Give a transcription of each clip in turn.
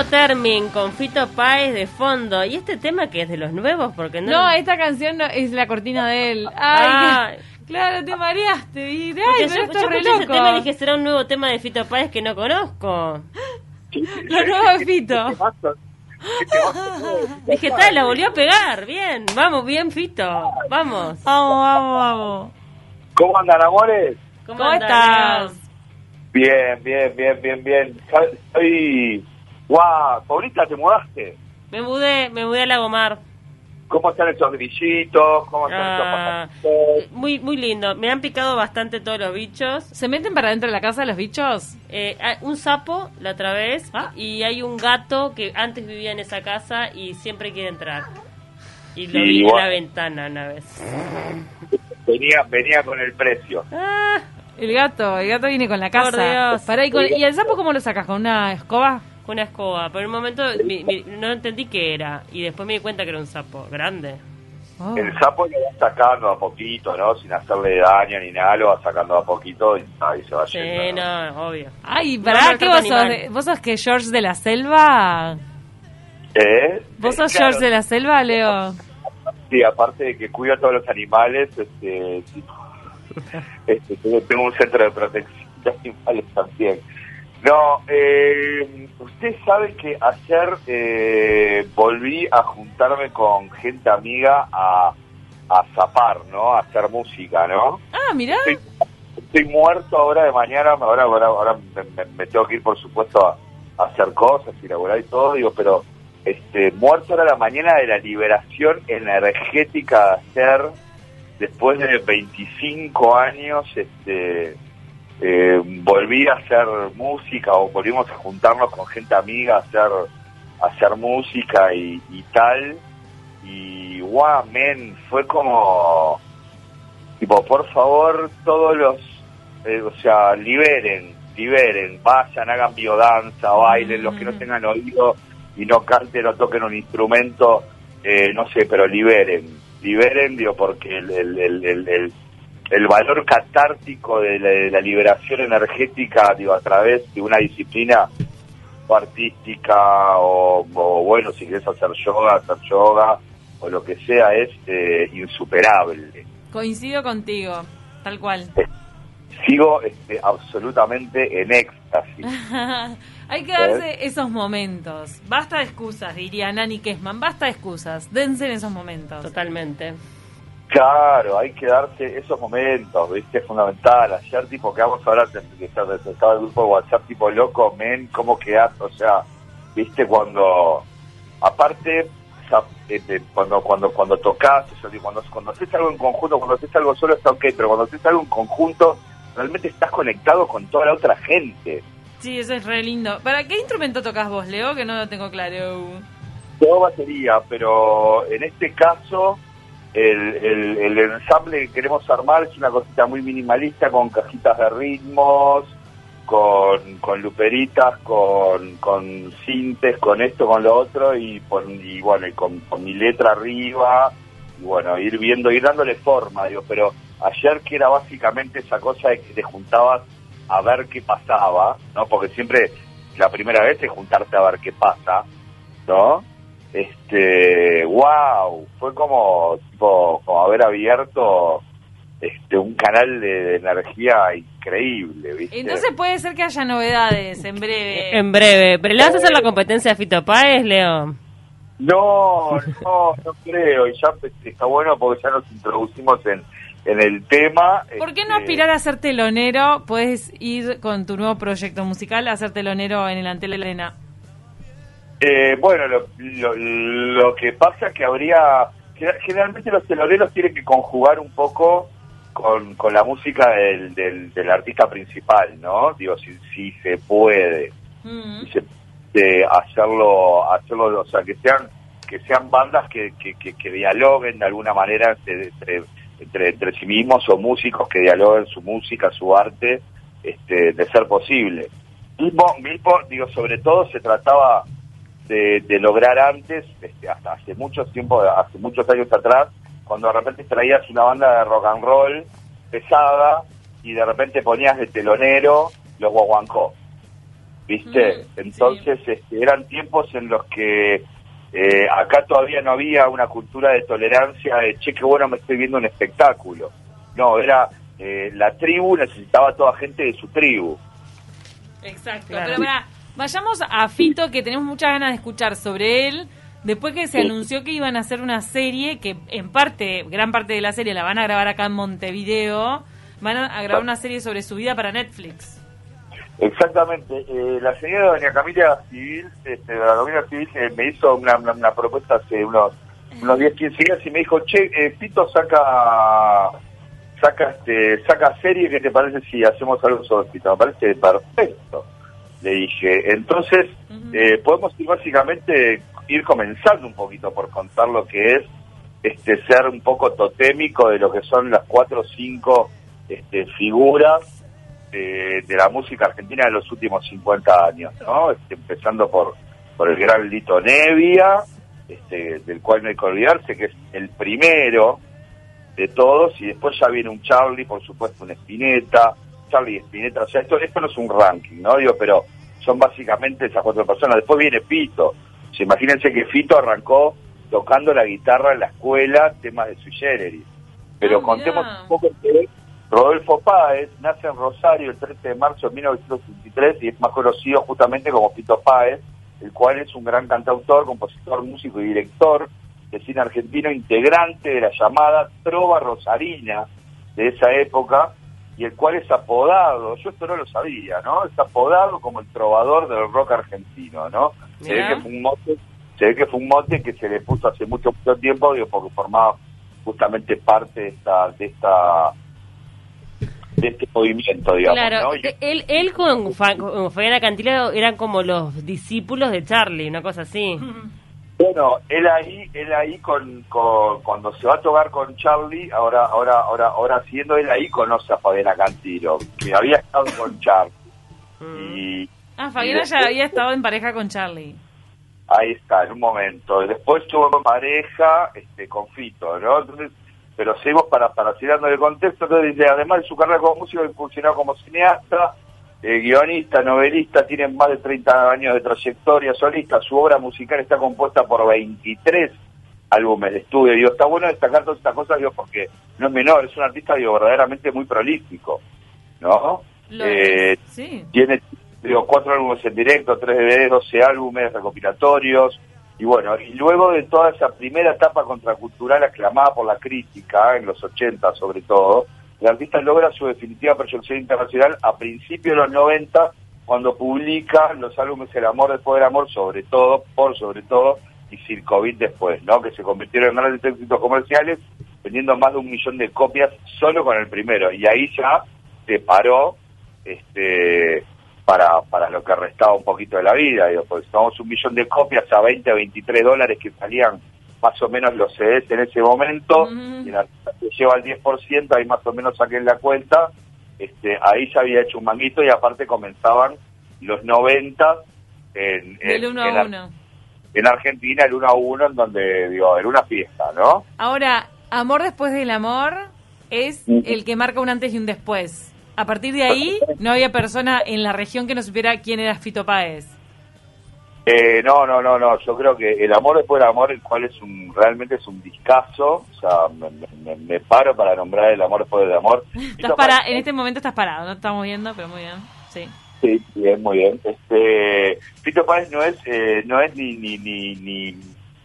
Leo Termin con Fito Páez de fondo. ¿Y este tema que es de los nuevos? Porque no. No, esta canción no- es la cortina de él. Ay, Ah. claro, te mareaste. Y, ay, pero yo, esto yo es re escuché ese loco. tema y dije, será un nuevo tema de Fito Páez que no conozco. Lo nuevo de Fito. Dije, tal, la volvió a pegar. Bien, vamos, bien, Fito. Vamos. Vamos, vamos, vamos. ¿Cómo andan, amores? ¿Cómo estás? Bien, bien, bien, bien, bien. Estoy... ¡Guau! Paulita, ¿te mudaste? Me mudé, me mudé a Lagomar. ¿Cómo están esos grillitos? ¿Cómo están Ah, esos muy, muy lindo. Me han picado bastante todos los bichos. ¿Se meten para dentro de la casa los bichos? Eh, un sapo la otra vez Ah. y hay un gato que antes vivía en esa casa y siempre quiere entrar. Y lo Sí, vi en la ventana una vez. Venía, venía con el precio. Ah, El gato, el gato viene con la casa. Por Dios. Pará, ¿y, con- ¿y el sapo cómo lo sacas? ¿Con una escoba? Una escoba. Por un momento mi- mi- no entendí qué era y después me di cuenta que era un sapo grande. Oh. El sapo lo va sacando a poquito, ¿no? Sin hacerle daño ni nada, lo va sacando a poquito y ahí se va Sí, yendo. no, obvio. Ay, pará, no, ¿qué no, vos sos? animal. ¿Vos sos que George de la Selva? ¿Eh? ¿Vos Eh, sos claro, George de la Selva, Leo? Sí, aparte de que cuido a todos los animales, este, sí. Este, tengo- tengo un centro de protección de animales también. No, eh, usted sabe que ayer eh, volví a juntarme con gente amiga a, a zapar, ¿no? A hacer música, ¿no? Ah, mirá. Estoy, estoy muerto ahora de mañana, ahora, ahora, ahora me, me- me tengo que ir, por supuesto, a, a hacer cosas y laburar y todo, digo, pero este muerto ahora la mañana de la liberación energética de hacer, después de 25 años, este eh, volví a hacer música o volvimos a juntarnos con gente amiga a hacer, a hacer música y, y tal. Y guau, men, fue como, tipo, por favor, todos los, eh, o sea, liberen, liberen, vayan, hagan biodanza, bailen, los que no tengan oído y no canten o toquen un instrumento, eh, no sé, pero liberen, liberen, digo, porque el, el, el, el, el- valor catártico de la, de la liberación energética, digo, a través de una disciplina o artística o, o, bueno, si quieres hacer yoga, hacer yoga o lo que sea, es eh, insuperable. Coincido contigo, tal cual. Sigo este, absolutamente en éxtasis. Hay que darse esos momentos. Basta de excusas, diría Nani Kessman. Basta de excusas. Dense en esos momentos. Totalmente. Claro, hay que darse esos momentos, ¿viste? Es fundamental. Ayer, tipo, quedamos ahora, que estaba el grupo de WhatsApp, tipo, loco, men, ¿cómo quedás? O sea, ¿viste? Cuando, aparte, este, cuando cuando cuando tocas, o sea, cuando, cuando haces algo en conjunto, cuando haces algo solo está ok, pero cuando haces algo en conjunto, realmente estás conectado con toda la otra gente. Sí, eso es re lindo. ¿Para qué instrumento tocas vos, Leo? Que no lo tengo claro. Todo batería, pero en este caso el, el, el ensamble que queremos armar es una cosita muy minimalista con cajitas de ritmos, con, con luperitas, con, con sintes, con esto, con lo otro y, pon- y bueno, y con, con mi letra arriba y bueno, ir viendo, ir dándole forma, digo, pero ayer que era básicamente esa cosa de que te juntabas a ver qué pasaba, ¿no? Porque siempre la primera vez es juntarte a ver qué pasa, ¿no? Este, wow, fue como tipo como haber abierto este un canal de, de energía increíble, ¿viste? Entonces puede ser que haya novedades en breve. En breve. ¿Pero le vas a hacer la competencia a Fito Páez, Leo? No, no, no creo, y ya está bueno porque ya nos introducimos en, en el tema. ¿Por qué no este, aspirar a ser telonero? Puedes ir con tu nuevo proyecto musical a ser telonero en el Antel Elena. Eh, bueno, lo, lo, lo que pasa es que habría... Generalmente los teloneros tienen que conjugar un poco con, con la música del, del, del artista principal, ¿no? Digo, si, si se puede. Mm. y se- de hacerlo, hacerlo, o sea, que sean que sean bandas que, que, que, que dialoguen de alguna manera entre, entre, entre, entre sí mismos o músicos que dialoguen su música, su arte, este, de ser posible. Mismo, mismo, digo, sobre todo se trataba de, de lograr antes, este, hasta hace mucho tiempo, hace muchos años atrás, cuando de repente traías una banda de rock and roll pesada y de repente ponías de telonero los guaguancó. ¿viste? Mm, Entonces este, eran tiempos en los que eh, acá todavía no había una cultura de tolerancia de, che, qué bueno me estoy viendo un espectáculo. No, era eh, la tribu necesitaba toda gente de su tribu. Exacto. Claro. Pero pará, vayamos a Fito, que tenemos muchas ganas de escuchar sobre él. Después que se Sí. anunció que iban a hacer una serie, que en parte, gran parte de la serie la van a grabar acá en Montevideo, van a, grabar una serie sobre su vida para Netflix. Exactamente. Eh, la señora doña Camila Civil, este, la Camila Civil eh, me hizo una, una- una propuesta hace unos unos 10, 15 días y me dijo, che, eh, Pito saca saca este saca serie, ¿qué te parece si hacemos algo sobre Pito? Me parece perfecto. Le dije, entonces eh, podemos ir básicamente ir comenzando un poquito por contar lo que es este ser un poco totémico de lo que son las cuatro o cinco este, figuras de, de la música argentina de los últimos 50 años, ¿no? Este, empezando por, por el gran Lito Nevia, este, del cual no hay que olvidarse, que es el primero de todos, y después ya viene un Charlie, por supuesto, un Spinetta, Charlie Spinetta, o sea, esto, esto no es un ranking, ¿no? Digo, pero son básicamente esas cuatro personas. Después viene Pito, o sea, imagínense que Fito arrancó tocando la guitarra en la escuela, temas de Sui Generis. Pero Ah, contemos un poco que Rodolfo Páez nace en Rosario el 13 de marzo de 1963 y es más conocido justamente como Pito Páez, el cual es un gran cantautor, compositor, músico y director de cine argentino, integrante de la llamada Trova Rosarina de esa época, y el cual es apodado, yo esto no lo sabía, ¿no? Es apodado como el trovador del rock argentino, ¿no? Se ve que fue un mote, se ve que fue un mote que se le puso hace mucho, mucho tiempo, digo, porque formaba justamente parte de esta, de esta, de este movimiento, digamos, Claro, ¿no? Y- él, él con, Fa- con Acantilado eran como los discípulos de Charlie, una cosa así. Bueno, él ahí, él ahí con, con- cuando se va a tocar con Charlie, ahora, ahora, ahora, ahora siendo él ahí conoce a Fabiana Cantilo, que había estado con Charlie. Mm. Y Ah, Fabiana y ya había estado en pareja con Charlie. Ahí está, en un momento. Después tuvo pareja este, con Fito, ¿no? Entonces, pero seguimos para, para seguir dando el contexto. Entonces dice, además de su carrera como músico, incursionó como cineasta, eh, guionista, novelista, tiene más de 30 años de trayectoria solista. Su obra musical está compuesta por 23 álbumes de estudio. Digo, está bueno destacar todas estas cosas, digo, porque no es menor, es un artista, digo, verdaderamente muy prolífico, ¿no? Eh, sí. tiene digo, cuatro álbumes en directo, tres DVDs, 12 álbumes recopilatorios. Y bueno, y luego de toda esa primera etapa contracultural aclamada por la crítica, en los 80 sobre todo, el artista logra su definitiva proyección internacional a principios de los 90, cuando publica los álbumes El amor después del amor, sobre todo, por sobre todo, y Circovit después, ¿no? Que se convirtieron en grandes éxitos comerciales, vendiendo más de un millón de copias solo con el primero. Y ahí ya se paró este para, para lo que restaba un poquito de la vida, digo, porque tomamos un millón de copias a 20 a 23 dólares que salían más o menos los CDs en ese momento, Ujú. y el artista que lleva el 10%, ahí más o menos saquen la cuenta, este, ahí ya había hecho un manguito y aparte comenzaban los 90 en, Del en- a Ar- uno. en Argentina, el 1 a 1, en donde, digo, era una fiesta, ¿no? Ahora, Amor después del amor es el que marca un antes y un después. A partir de ahí, no había persona en la región que no supiera quién era Fito Páez. Eh, no, no, no, no. Yo creo que el amor después del amor, el cual es un realmente es un discazo. O sea, me, me- me paro para nombrar el amor después del amor. Estás para, en este momento estás parado, no estamos viendo, pero muy bien. Sí. Sí, bien, muy bien. Este, Fito Páez no es, eh, no es ni, ni, ni, ni,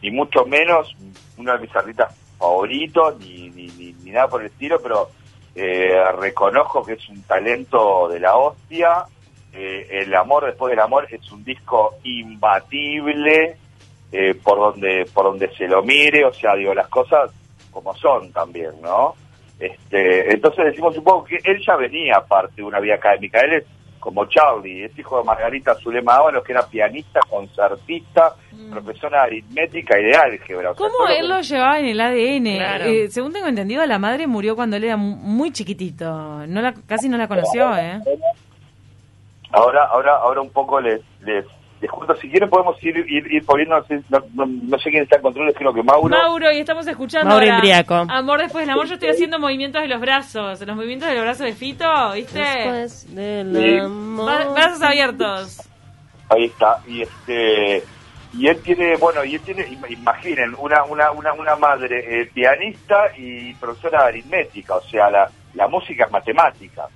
ni mucho menos uno de mis artistas favoritos, ni, ni, ni, ni nada por el estilo, pero eh, reconozco que es un talento de la hostia. Eh, el amor después del amor es un disco imbatible eh, por donde por donde se lo mire, o sea, digo las cosas como son también, ¿no? Este, entonces decimos un poco que él ya venía aparte de una vida académica, él es como Charlie, es hijo de Margarita Zulema Ábalos, que era pianista, concertista, profesora de aritmética y de álgebra. O sea, ¿Cómo él que- lo llevaba en el ADN? Claro. Eh, según tengo entendido, la madre murió cuando él era mu- muy chiquitito. No la, casi no la conoció, ¿eh? Ahora, ahora, ahora un poco les, les, les cuento, si quieren podemos ir, ir, ir poniendo, no sé, no, sé quién está en control, creo que Mauro. Mauro, y estamos escuchando Mauro ahora. Amor después del amor. Yo estoy haciendo movimientos de los brazos. Los movimientos de los brazos de Fito, ¿viste? Después del Sí. amor. Bra- brazos abiertos. Ahí está. Y este y él tiene, bueno, y él tiene, imaginen, una una una, una madre eh, pianista y profesora de aritmética, o sea, la, la música es matemática,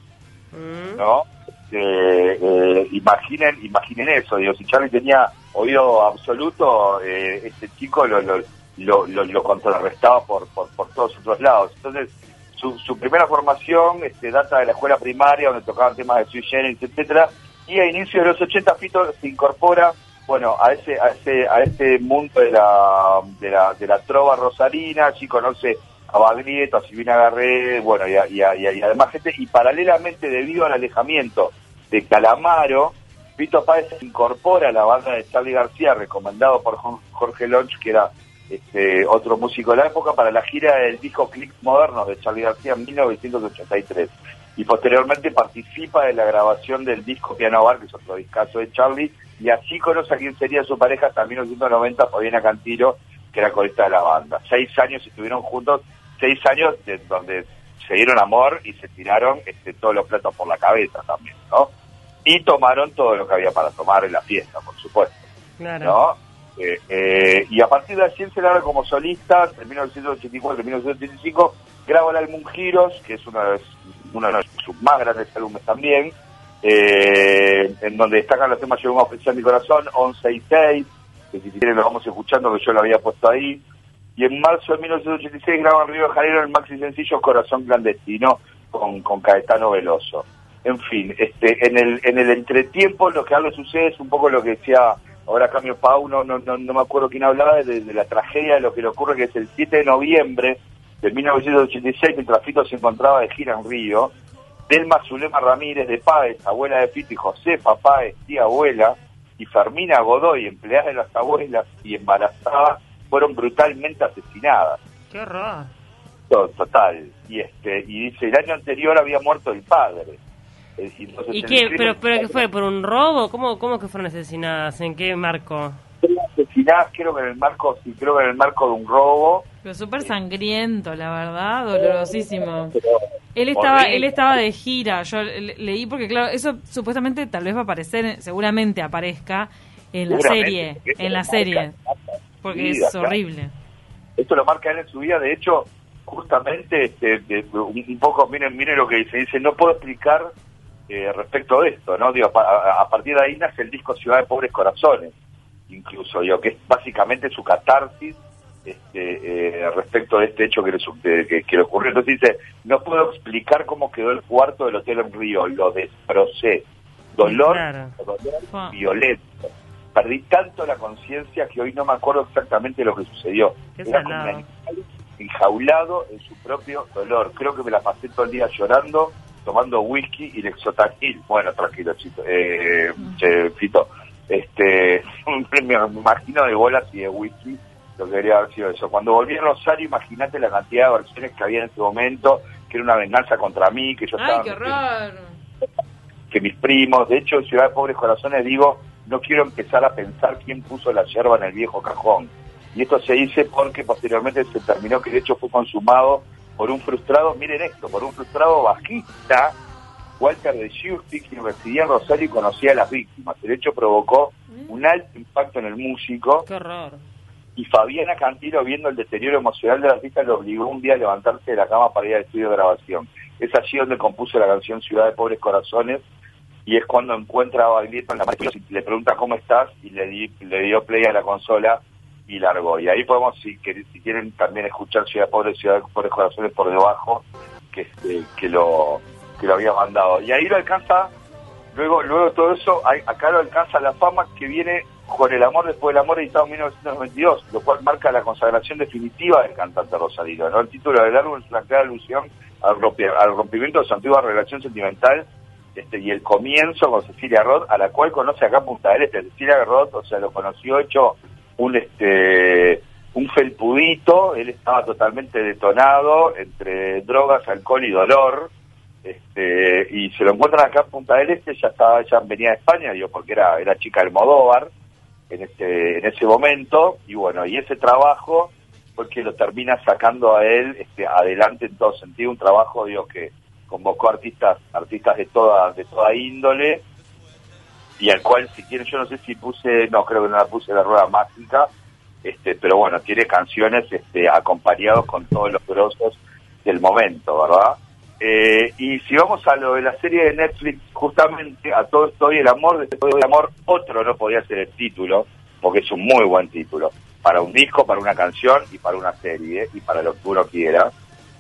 Mm. ¿no? Eh, eh, imaginen imaginen eso, digo, si Charlie tenía oído absoluto, eh, este chico lo, lo, lo, lo- lo contrarrestaba por, por, por todos otros lados. Entonces, su, su primera formación este, data de la escuela primaria, donde tocaban temas de sui generis, etcétera, y a inicio de los 80 Fito se incorpora, bueno, a ese, a ese, a ese mundo de la, de la, de la trova rosarina, allí conoce a Baglietto, a Silvina Garré, bueno, y, a- y, a- y además gente, y paralelamente debido al alejamiento de Calamaro, Vito Páez se incorpora a la banda de Charlie García, recomendado por Jorge Lonch, que era este, otro músico de la época, para la gira del disco Clicks Modernos de Charlie García en 1983. Y posteriormente participa de la grabación del disco Piano Bar, que es otro discazo de Charlie, y así conoce a quien sería su pareja hasta 1990, Fabiana Cantilo, que era corista de la banda. Seis años estuvieron juntos, seis años de, donde se dieron amor y se tiraron este, todos los platos por la cabeza también, ¿no? Y tomaron todo lo que había para tomar en la fiesta, por supuesto. Claro. ¿no? Eh, eh, y a partir de allí se larga como solista, en 1984 1985, graba el álbum Giros, que es uno de, uno de sus más grandes álbumes también, eh, en donde destacan los temas Llegó un oficial mi corazón, 11 y 6, que si quieren lo vamos escuchando, que yo lo había puesto ahí. Y en marzo de 1986 graba en Río de Janeiro el maxi sencillo Corazón Clandestino con, con Caetano Veloso. En fin, este, en el, en el entretiempo lo que algo sucede es un poco lo que decía ahora Cambio Pau, no, no, no, me acuerdo quién hablaba de, de la tragedia de lo que le ocurre, que es el 7 de noviembre de 1986, mientras Fito se encontraba de gira en Río, Delma Zulema Ramírez de Páez, abuela de Fito, y Josefa Páez, tía abuela, y Fermina Godoy, empleada de las abuelas y embarazada, fueron brutalmente asesinadas. Qué horror. To- Total. Y este y dice, el año anterior había muerto el padre. Entonces ¿Y qué? ¿Pero, pero qué fue? ¿Por un robo? ¿Cómo, ¿Cómo que fueron asesinadas? ¿En qué marco? Fueron asesinadas, creo que en el marco, sí, creo que en el marco de un robo. Pero súper sangriento, la verdad, dolorosísimo. Él estaba, él estaba de gira, yo le- leí porque claro, eso supuestamente tal vez va a aparecer, seguramente aparezca en la serie, en la serie, porque vida, es horrible. Esto lo marca él en su vida, de hecho, justamente este, un, poco, miren, miren lo que dice, dice, no puedo explicar eh, respecto de esto, ¿no? Digo, a, a partir de ahí nace el disco Ciudad de Pobres Corazones, incluso, digo, que es básicamente su catarsis este, eh, respecto de este hecho que le, que, que le ocurrió. Entonces dice, no puedo explicar cómo quedó el cuarto del hotel en Río, lo destrocé. Dolor, Claro. dolor violento. Perdí tanto la conciencia que hoy no me acuerdo exactamente lo que sucedió. Era como un animal enjaulado en su propio dolor. Creo que me la pasé todo el día llorando, tomando whisky y lexotanil. Bueno, tranquilo, chito, eh, che, Fito. Este, me imagino de bolas y de whisky lo que debería haber sido eso. Cuando volví a Rosario, imagínate la cantidad de versiones que había en ese momento, que era una venganza contra mí, que yo Ay, estaba qué horror. que mis primos, de hecho, en Ciudad de Pobres Corazones digo, no quiero empezar a pensar quién puso la yerba en el viejo cajón. Y esto se dice porque posteriormente se terminó que el hecho fue consumado por un frustrado, miren esto, por un frustrado bajista, Walter de Giusti, quien residía en Rosario y conocía a las víctimas. El hecho provocó un alto impacto en el músico Qué horror. y Fabiana Cantilo, viendo el deterioro emocional del artista, lo obligó un día a levantarse de la cama para ir al estudio de grabación. Es allí donde compuso la canción Ciudad de Pobres Corazones y es cuando encuentra a Baglietto en la máquina y le pregunta cómo estás y le, di- le dio play a la consola y largó. Y ahí podemos, si, si quieren, también escuchar Ciudad de Pobres, Ciudad Pobres Corazones por debajo, que, este, que, lo, que lo había mandado. Y ahí lo alcanza, luego luego todo eso, ahí- acá lo alcanza la fama que viene con El Amor Después del Amor, editado en 1992, lo cual marca la consagración definitiva del cantante Rosarino. ¿no? El título del álbum es una clara alusión al, rompi- al rompimiento de su antigua relación sentimental este, y el comienzo con Cecilia Roth, a la cual conoce acá Punta del Este. Cecilia Roth, o sea, lo conoció hecho un este un felpudito, él estaba totalmente detonado entre drogas, alcohol y dolor, este, y se lo encuentran acá en Punta del Este, ya estaba, ya venía de España, digo, porque era, era chica del Modóvar en este, en ese momento, y bueno, y ese trabajo fue que lo termina sacando a él este, adelante en todo sentido, un trabajo digo que convocó artistas, artistas de toda, de toda índole, y al cual si quieren, yo no sé si puse, no creo que no la puse la rueda mágica, este, pero bueno, tiene canciones este, acompañados con todos los grosos del momento, ¿verdad? Eh, y si vamos a lo de la serie de Netflix, justamente a todo esto y el amor, de todo el amor, otro no podía ser el título, porque es un muy buen título, para un disco, para una canción y para una serie, y para lo que uno quiera.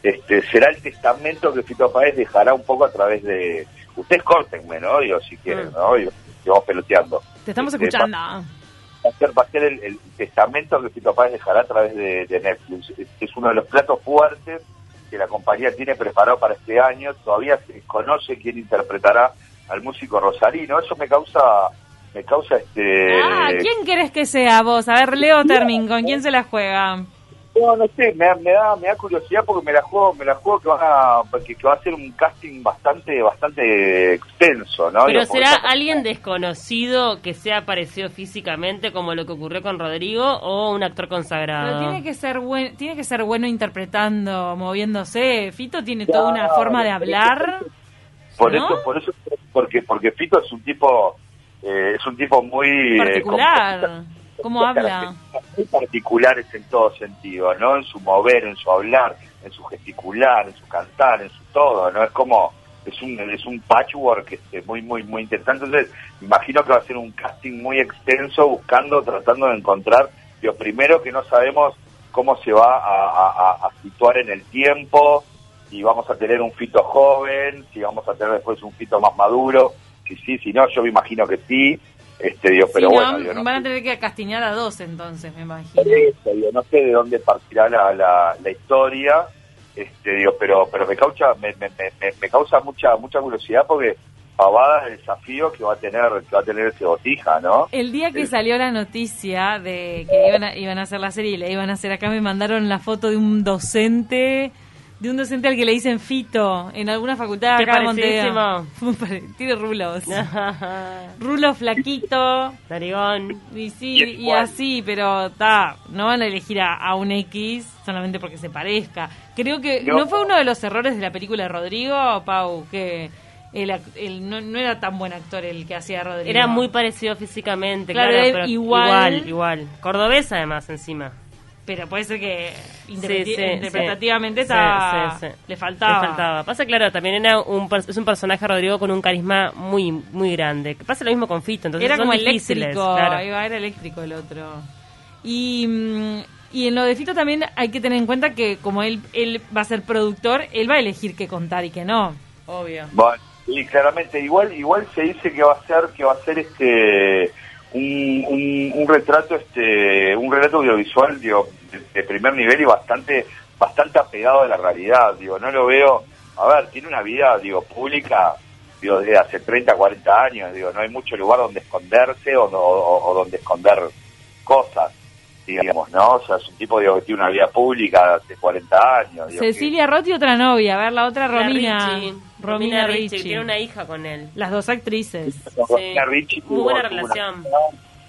Este, será el testamento que Fito Páez dejará un poco a través de... Ustedes córtenme, ¿no? Digo, si quieren, ¿no? Digo, vamos peloteando. Te estamos Este, escuchando. va a ser, va a ser el, el testamento que Fito Páez dejará a través de, de Netflix. Es, es uno de los platos fuertes que la compañía tiene preparado para este año. Todavía se conoce quién interpretará al músico rosarino. Eso me causa, me causa este. Ah, ¿quién querés que sea vos? A ver, Leo Termin, ¿con quién se la juega? No, no sé, me, da- me da, me da curiosidad porque me la juego, me la juego que van a, que, que va a ser un casting bastante, bastante extenso, ¿no? Pero Digo, será alguien desconocido que sea parecido físicamente como lo que ocurrió con Rodrigo o un actor consagrado. Pero tiene que ser buen, tiene que ser bueno interpretando, moviéndose. Fito tiene toda una forma de hablar. Por ¿no? eso, por eso, porque, porque Fito es un tipo, eh, es un tipo muy eh, particular. ¿Cómo habla? muy particulares en todo sentido, ¿no? En su mover, en su hablar, en su gesticular, en su cantar, en su todo, ¿no? Es como, es un, es un patchwork este, muy, muy, muy interesante. Entonces, imagino que va a ser un casting muy extenso, buscando, tratando de encontrar, lo primero que no sabemos cómo se va a, a- situar en el tiempo, si vamos a tener un fito joven, si vamos a tener después un fito más maduro, si sí, si no, yo me imagino que sí, este, digo, pero Si no, bueno, digo, no van a tener que castiñar a dos entonces, me imagino. Eso, digo, no sé de dónde partirá la, la, la historia, este, digo, pero pero me causa me, me, me, me causa mucha mucha curiosidad porque pavada el desafío que va a tener que va a tener ese botija, ¿no? El día que Sí. salió la noticia de que iban a, iban a hacer la serie y la iban a hacer acá, me mandaron la foto de un docente, de un docente al que le dicen Fito, en alguna facultad Qué acá parecidísimo. Tiene rulos. Rulo flaquito. Narigón. Y sí, Y así, pero está, no van a elegir a, a un X solamente porque se parezca. Creo que No. no, fue uno de los errores de la película de Rodrigo, Pau, que el, ac- el- no, no era tan buen actor el que hacía Rodrigo. Era muy parecido físicamente, Claro, pero igual. igual, igual. Cordobés además encima. Pero puede ser que Sí, interpreti- sí, interpretativamente sí. estaba- Sí, sí, sí. le faltaba. Le faltaba. Pasa claro, también era un es un personaje Rodrigo con un carisma muy muy grande. Pasa lo mismo con Fito, entonces era son como difíciles, eléctrico, claro. iba, era eléctrico el otro. Y, mm, y en lo de Fito también hay que tener en cuenta que como él, él va a ser productor, él va a elegir qué contar y qué no. Obvio. Bueno, y claramente igual igual se dice que va a ser que va a ser este un, un, un retrato este un relato audiovisual digo, de, primer nivel y bastante bastante apegado a la realidad digo no lo veo a ver tiene una vida digo pública digo desde hace 30 40 años digo no hay mucho lugar donde esconderse o- o donde esconder cosas digamos no o sea es un tipo digo que tiene una vida pública hace 40 años digo, que- Cecilia Roth y otra novia, a ver la otra Romina. Ricci. Romina Ricci, Ricci. Tiene una hija con él. Las dos actrices. con Sí. Romina Ricci Muy tuvo- buena una- relación.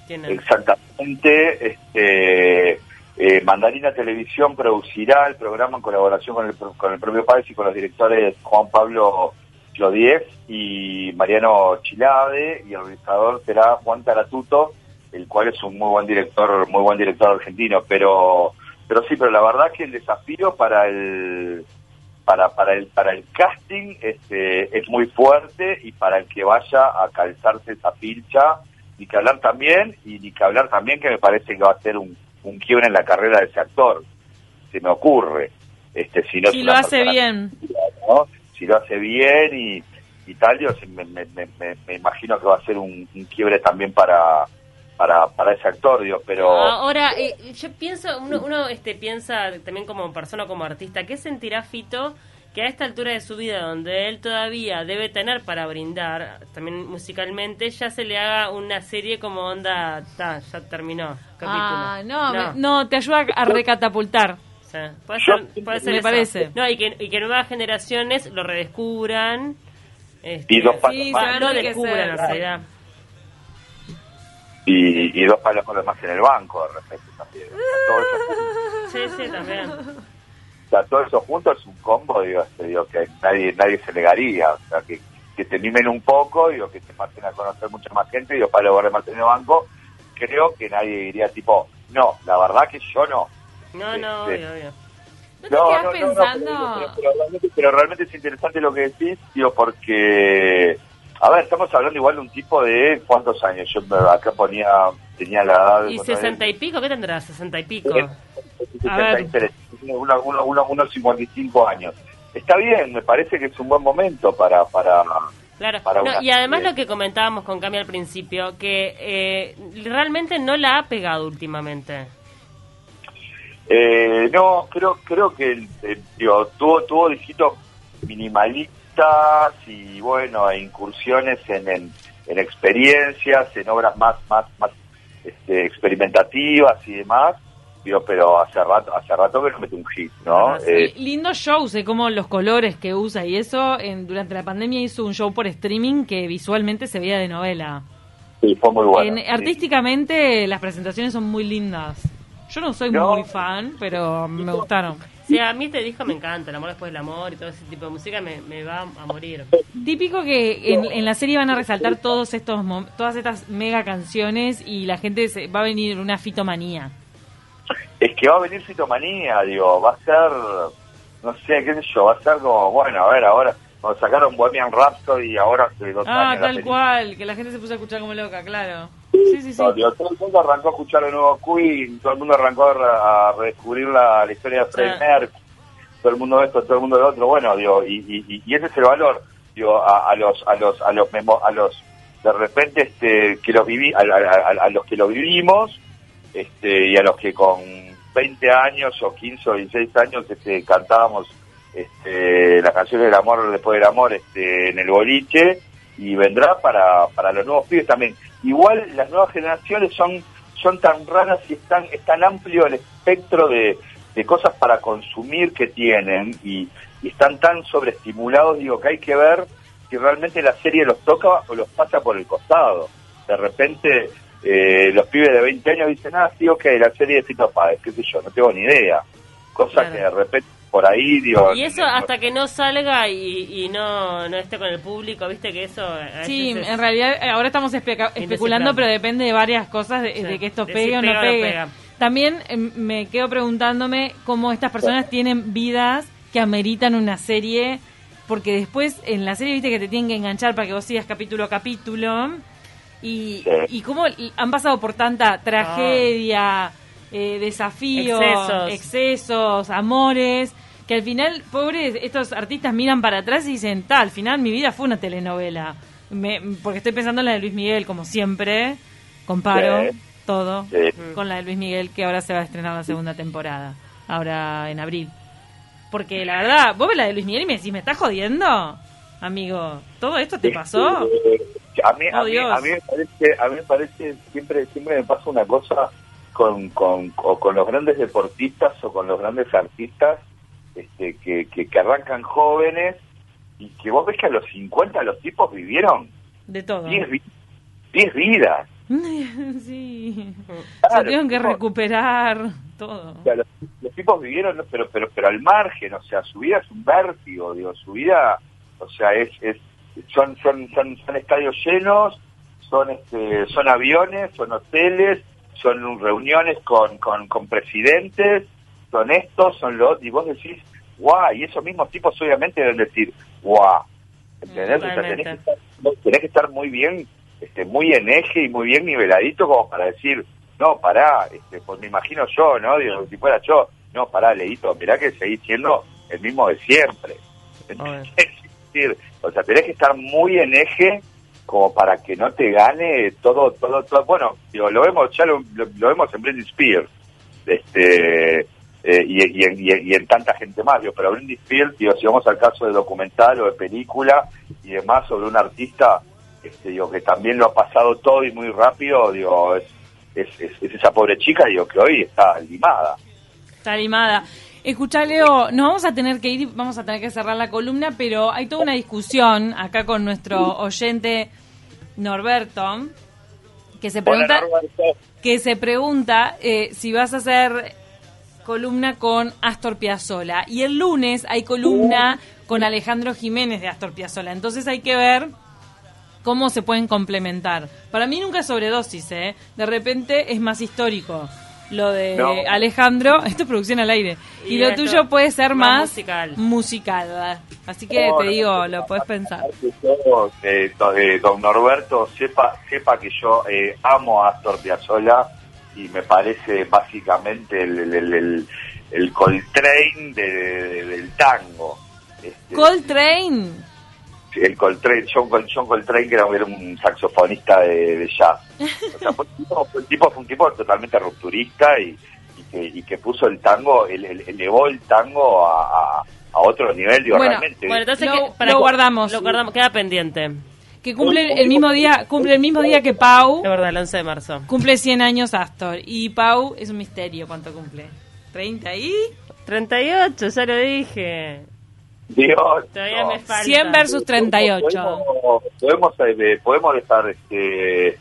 Exactamente. Este, eh, Mandarina Televisión producirá el programa en colaboración con el, pro- con el propio país y con los directores Juan Pablo Clodiez y Mariano Chilade y el realizador será Juan Taratuto, el cual es un muy buen director, muy buen director argentino, pero pero sí, pero la verdad que el desafío para el para para el para el casting este es muy fuerte y para el que vaya a calzarse esa pilcha ni que hablar también y ni que hablar también que me parece que va a ser un, un quiebre en la carrera de ese actor se me ocurre este si no Si es lo hace bien. ¿no? si lo hace bien y, y tal, yo me, me- me- me- me imagino que va a ser un, un quiebre también para, para, para ese actor, digo, pero... Ahora, eh, yo pienso, uno, uno este, piensa también como persona, como artista, ¿qué sentirá Fito que a esta altura de su vida, donde él todavía debe tener para brindar, también musicalmente, ya se le haga una serie como onda, ta, ya terminó, capítulo? Ah, no, me- no, te ayuda a recatapultar. O sea, puede ser, puede ser Me eso. parece. No, y que, y que nuevas generaciones lo redescubran. Este, Y pasos Sí, no descubran en realidad. Y, y dos palos por demás en el banco, de repente, también. O sea, todo, eso, Sí, sí, también. o sea, todo eso junto es un combo, digo, este, digo que nadie nadie se negaría. O sea, que, que te mimen un poco, digo, que te pasen a conocer mucha más gente, digo, para lograr mantener banco, creo que nadie diría tipo, no, la verdad que yo no. No, no, Este, obvio, obvio. ¿No te quedás pensando? pero, pero realmente, pero realmente es interesante lo que decís, digo, porque, a ver, estamos hablando igual de un tipo de cuántos años. Yo acá ponía, tenía la edad de. ¿Y sesenta y pico? ¿Qué tendrá? ¿Sesenta y pico? A ver. 63, uno- uno- uno- unos 55 años. Está bien, me parece que es un buen momento para. para Claro, para No, una y además lo que comentábamos con Cami al principio, que eh, realmente no la ha pegado últimamente. Eh, no, creo creo que el- el- digo, tuvo tuvo dígitos y bueno, e incursiones en, en, en experiencias, en obras más más más este, experimentativas y demás. Digo, pero hace rato hace rato que no mete un hit, ¿no? Ah, sí. Eh, Lindo show, sé como los colores que usa y eso. En, durante la pandemia hizo un show por streaming que visualmente se veía de novela. sí, fue muy bueno. En- sí. artísticamente las presentaciones son muy lindas. Yo no soy No. muy fan, pero me gustaron. Sí, a mí este disco me encanta, el amor después del amor y todo ese tipo de música me, me va a morir. Típico que en, en la serie van a resaltar todos estos todas estas mega canciones y la gente se, va a venir una fitomanía. Es que va a venir Citomanía, digo, va a ser, no sé, qué sé yo, va a ser como, bueno, a ver, ahora, cuando sacaron Bohemian Rhapsody y ahora hace dos Ah, años tal cual, que la gente se puso a escuchar como loca, claro. Sí, sí, sí. No, digo, todo el mundo arrancó a escuchar el nuevo Queen, todo el mundo arrancó a, re- a redescubrir la, la historia de Freddie Ah. Mercury, todo el mundo esto, todo el mundo lo otro, bueno, digo, y, y, y ese es el valor, digo, a, a los, a los, a los, memo- a los, de repente, este, que los viví, a, a- los que lo vivimos, este, y a los que con 20 años o 15 o 16 años, este, cantábamos, este, la canción del amor después del amor, este, en el boliche, y vendrá para, para los nuevos pibes también. Igual las nuevas generaciones son, son tan raras y es tan, es tan amplio el espectro de, de cosas para consumir que tienen y, y están tan sobreestimulados, digo, que hay que ver si realmente la serie los toca o los pasa por el costado. De repente eh, los pibes de 20 años dicen, ah, sí, ok, la serie de Fito Páez, qué sé yo, no tengo ni idea. Cosa Claro. que de repente por ahí, digo... Y eso hasta que no salga y, y no, no esté con el público, viste que eso... a Sí, es- en realidad eh, ahora estamos especa- especulando, pero depende de varias cosas, de, Sí, de que esto de pegue si o no pega o no pegue. pega. También eh, me quedo preguntándome cómo estas personas tienen vidas que ameritan una serie, porque después en la serie viste que te tienen que enganchar para que vos sigas capítulo a capítulo, y, Sí. y cómo han pasado por tanta tragedia, eh, desafíos, Excesos. excesos, amores, que al final, pobres, estos artistas miran para atrás y dicen, tal, al final mi vida fue una telenovela. Me- porque estoy pensando en la de Luis Miguel, como siempre, comparo Sí. todo Sí. con la de Luis Miguel, que ahora se va a estrenar la segunda temporada, ahora en abril. Porque la verdad, vos ves la de Luis Miguel y me decís, ¿me estás jodiendo? Amigo, ¿todo esto te pasó? A mí, a, Oh, mí, Dios. a mí me parece, a mí me parece siempre, siempre me pasa una cosa con, con, o con los grandes deportistas o con los grandes artistas este, que, que, que arrancan jóvenes y que vos ves que a los 50 los tipos vivieron De todo. 10 vi- 10 vidas. sí. Se tuvieron que recuperar todo. O sea, los, los tipos vivieron, pero, pero, pero al margen, o sea, su vida es un vértigo, digo, su vida, o sea, es, es, son, son, son, son estadios llenos, son, este, son aviones, son hoteles, son reuniones con, con, con presidentes, son estos, son los, y vos decís, guau, y esos mismos tipos obviamente deben decir, guau, ¿entendés? O sea, tenés que, estar, tenés que estar muy bien, este, muy en eje y muy bien niveladito como para decir, no, pará, este, pues me imagino yo, ¿no? Digo, si fuera yo, no, pará, Leito, mirá que seguís siendo el mismo de siempre. Es decir, o sea, tenés que estar muy en eje como para que no te gane todo, todo, todo. Bueno, digo, lo vemos, ya lo, lo- vemos en Britney Spears, este, eh, y, y y y en tanta gente más, digo, pero Britney Spears, digo, si vamos al caso de documental o de película y demás sobre un artista, este, digo, que también lo ha pasado todo y muy rápido, digo, es, es, es- es esa pobre chica, digo, que hoy está limada. Está animada. Escuchá, Leo, nos vamos a tener que ir, vamos a tener que cerrar la columna, pero hay toda una discusión acá con nuestro oyente Norberto, que se pregunta, Hola, que se pregunta eh, si vas a hacer columna con Astor Piazzolla. Y el lunes hay columna con Alejandro Jiménez de Astor Piazzolla. Entonces hay que ver cómo se pueden complementar. Para mí nunca es sobredosis, ¿eh? De repente es más histórico lo de No. Alejandro, esto es producción al aire, y, Y lo tuyo puede ser más musical. musical. Así que No, te no, digo, no, lo puedes pensar. que yo, eh, eh, don Norberto sepa sepa que yo eh, amo a Astor Piazzolla y me parece básicamente el, el, el, el- el Coltrane de- de- del tango. Este, Coltrane. El Coltrane, John, Col- John Coltrane, que era, era un saxofonista de, de jazz. O sea, fue un tipo, fue un tipo, fue un tipo totalmente rupturista y, y que, y que puso el tango, el- el- elevó el tango a, a- a otro nivel, digo, Bueno, realmente. Bueno, entonces Lo- que- lo guardamos. Lo guardamos, queda pendiente. Que cumple el mismo día, cumple el mismo día que Pau. Es verdad, el 11 de marzo. Cumple 100 años Astor. Y Pau es un misterio cuánto cumple. 30 y 38, ya lo dije. Dios, Todavía no. me falta. 100 versus 38. Podemos, podemos, eh, podemos dejar este,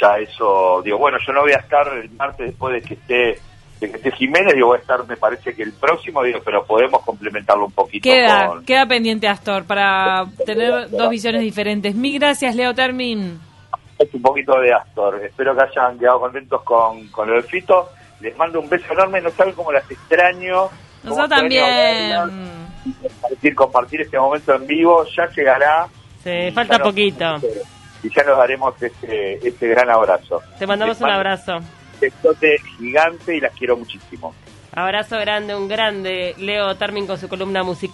ya eso. Digo, bueno, yo no voy a estar el martes después de que esté de que esté Jiménez, digo, voy a estar, me parece que el próximo, digo, pero podemos complementarlo un poquito Queda, con... queda pendiente Astor para tener dos visiones diferentes. Mil gracias, Leo Termin. un poquito de Astor. Espero que hayan quedado contentos con, con el Fito. Les mando un beso enorme, no saben cómo las extraño. Nosotros también. Compartir, compartir este momento en vivo, ya llegará. Sí, falta nos- poquito. Y ya nos daremos este, este gran abrazo. Te mandamos Les un abrazo. Un besote gigante y las quiero muchísimo. Abrazo grande, un grande Leo Termin con su columna musical.